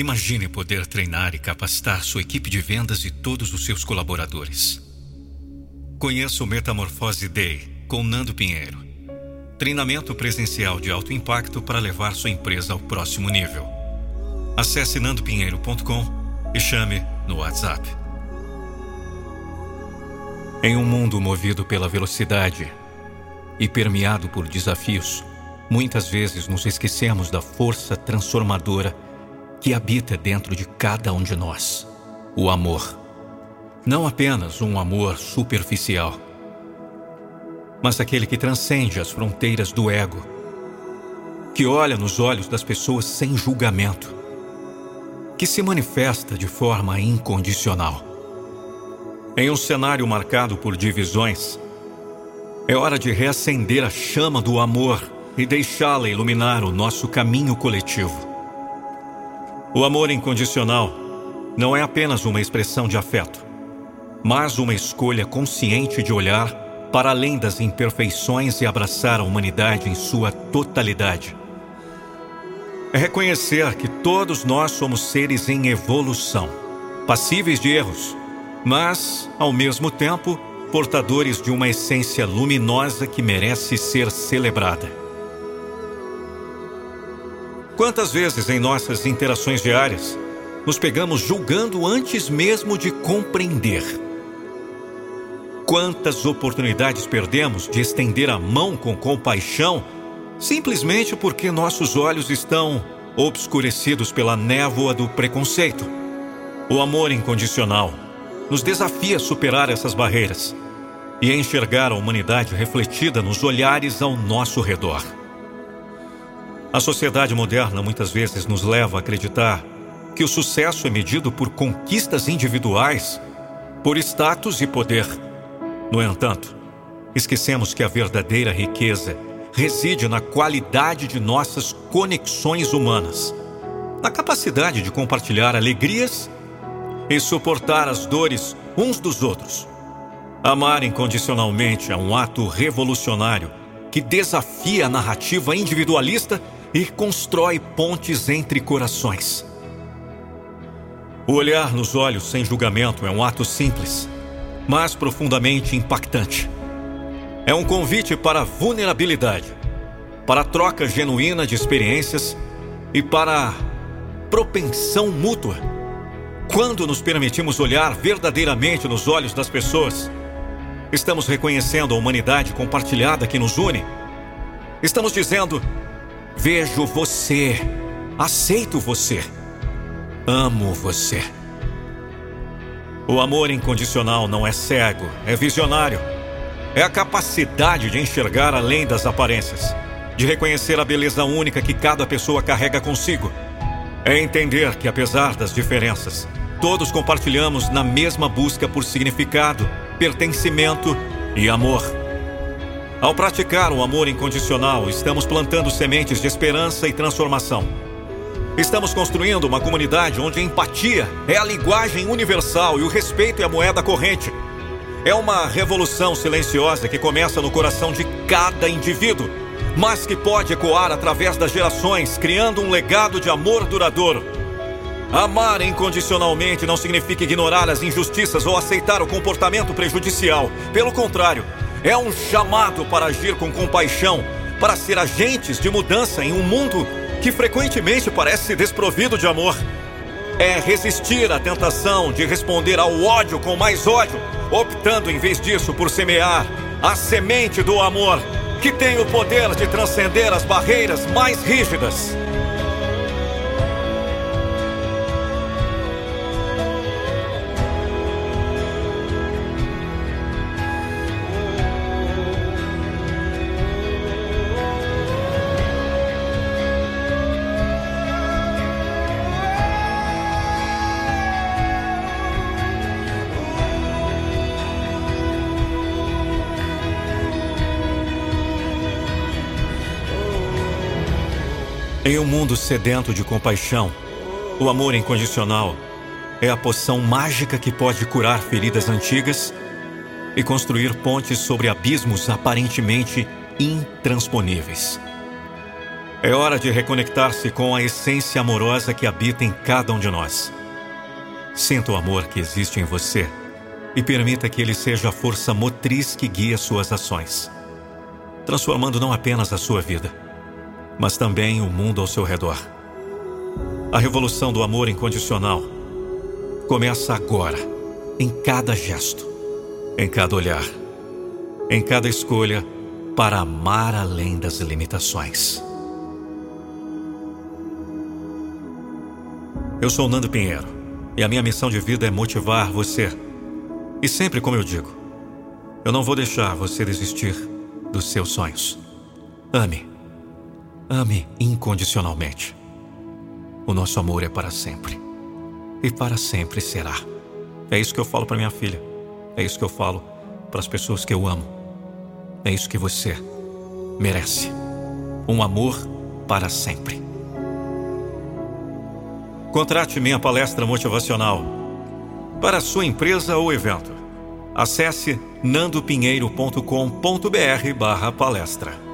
Imagine poder treinar e capacitar sua equipe de vendas e todos os seus colaboradores. Conheça o Metamorfose Day com Nando Pinheiro. Treinamento presencial de alto impacto para levar sua empresa ao próximo nível. Acesse nandopinheiro.com e chame no WhatsApp. Em um mundo movido pela velocidade e permeado por desafios, muitas vezes nos esquecemos da força transformadora que habita dentro de cada um de nós: o amor. Não apenas um amor superficial, mas aquele que transcende as fronteiras do ego, que olha nos olhos das pessoas sem julgamento, que se manifesta de forma incondicional. Em um cenário marcado por divisões, é hora de reacender a chama do amor e deixá-la iluminar o nosso caminho coletivo. O amor incondicional não é apenas uma expressão de afeto, mas uma escolha consciente de olhar para além das imperfeições e abraçar a humanidade em sua totalidade. É reconhecer que todos nós somos seres em evolução, passíveis de erros, mas, ao mesmo tempo, portadores de uma essência luminosa que merece ser celebrada. Quantas vezes em nossas interações diárias nos pegamos julgando antes mesmo de compreender? Quantas oportunidades perdemos de estender a mão com compaixão simplesmente porque nossos olhos estão obscurecidos pela névoa do preconceito? O amor incondicional nos desafia a superar essas barreiras e a enxergar a humanidade refletida nos olhares ao nosso redor. A sociedade moderna muitas vezes nos leva a acreditar que o sucesso é medido por conquistas individuais, por status e poder. No entanto, esquecemos que a verdadeira riqueza reside na qualidade de nossas conexões humanas, na capacidade de compartilhar alegrias e suportar as dores uns dos outros. Amar incondicionalmente é um ato revolucionário que desafia a narrativa individualista e constrói pontes entre corações. O olhar nos olhos sem julgamento é um ato simples, mas profundamente impactante. É um convite para vulnerabilidade, para troca genuína de experiências e para propensão mútua. Quando nos permitimos olhar verdadeiramente nos olhos das pessoas, estamos reconhecendo a humanidade compartilhada que nos une. Estamos dizendo: Vejo você. Aceito você. Amo você. O amor incondicional não é cego, é visionário. É a capacidade de enxergar além das aparências, de reconhecer a beleza única que cada pessoa carrega consigo. É entender que, apesar das diferenças, todos compartilhamos na mesma busca por significado, pertencimento e amor. Ao praticar o amor incondicional, estamos plantando sementes de esperança e transformação. Estamos construindo uma comunidade onde a empatia é a linguagem universal e o respeito é a moeda corrente. É uma revolução silenciosa que começa no coração de cada indivíduo, mas que pode ecoar através das gerações, criando um legado de amor duradouro. Amar incondicionalmente não significa ignorar as injustiças ou aceitar o comportamento prejudicial. Pelo contrário, é um chamado para agir com compaixão, para ser agentes de mudança em um mundo que frequentemente parece desprovido de amor. É resistir à tentação de responder ao ódio com mais ódio, optando em vez disso por semear a semente do amor, que tem o poder de transcender as barreiras mais rígidas. Em um mundo sedento de compaixão, o amor incondicional é a poção mágica que pode curar feridas antigas e construir pontes sobre abismos aparentemente intransponíveis. É hora de reconectar-se com a essência amorosa que habita em cada um de nós. Sinta o amor que existe em você e permita que ele seja a força motriz que guia suas ações, transformando não apenas a sua vida, mas também o mundo ao seu redor. A revolução do amor incondicional começa agora, em cada gesto, em cada olhar, em cada escolha para amar além das limitações. Eu sou Nando Pinheiro e a minha missão de vida é motivar você. E sempre como eu digo, eu não vou deixar você desistir dos seus sonhos. Ame. Ame incondicionalmente. O nosso amor é para sempre. E para sempre será. É isso que eu falo para minha filha. É isso que eu falo para as pessoas que eu amo. É isso que você merece. Um amor para sempre. Contrate minha palestra motivacional para sua empresa ou evento. Acesse nandopinheiro.com.br/palestra.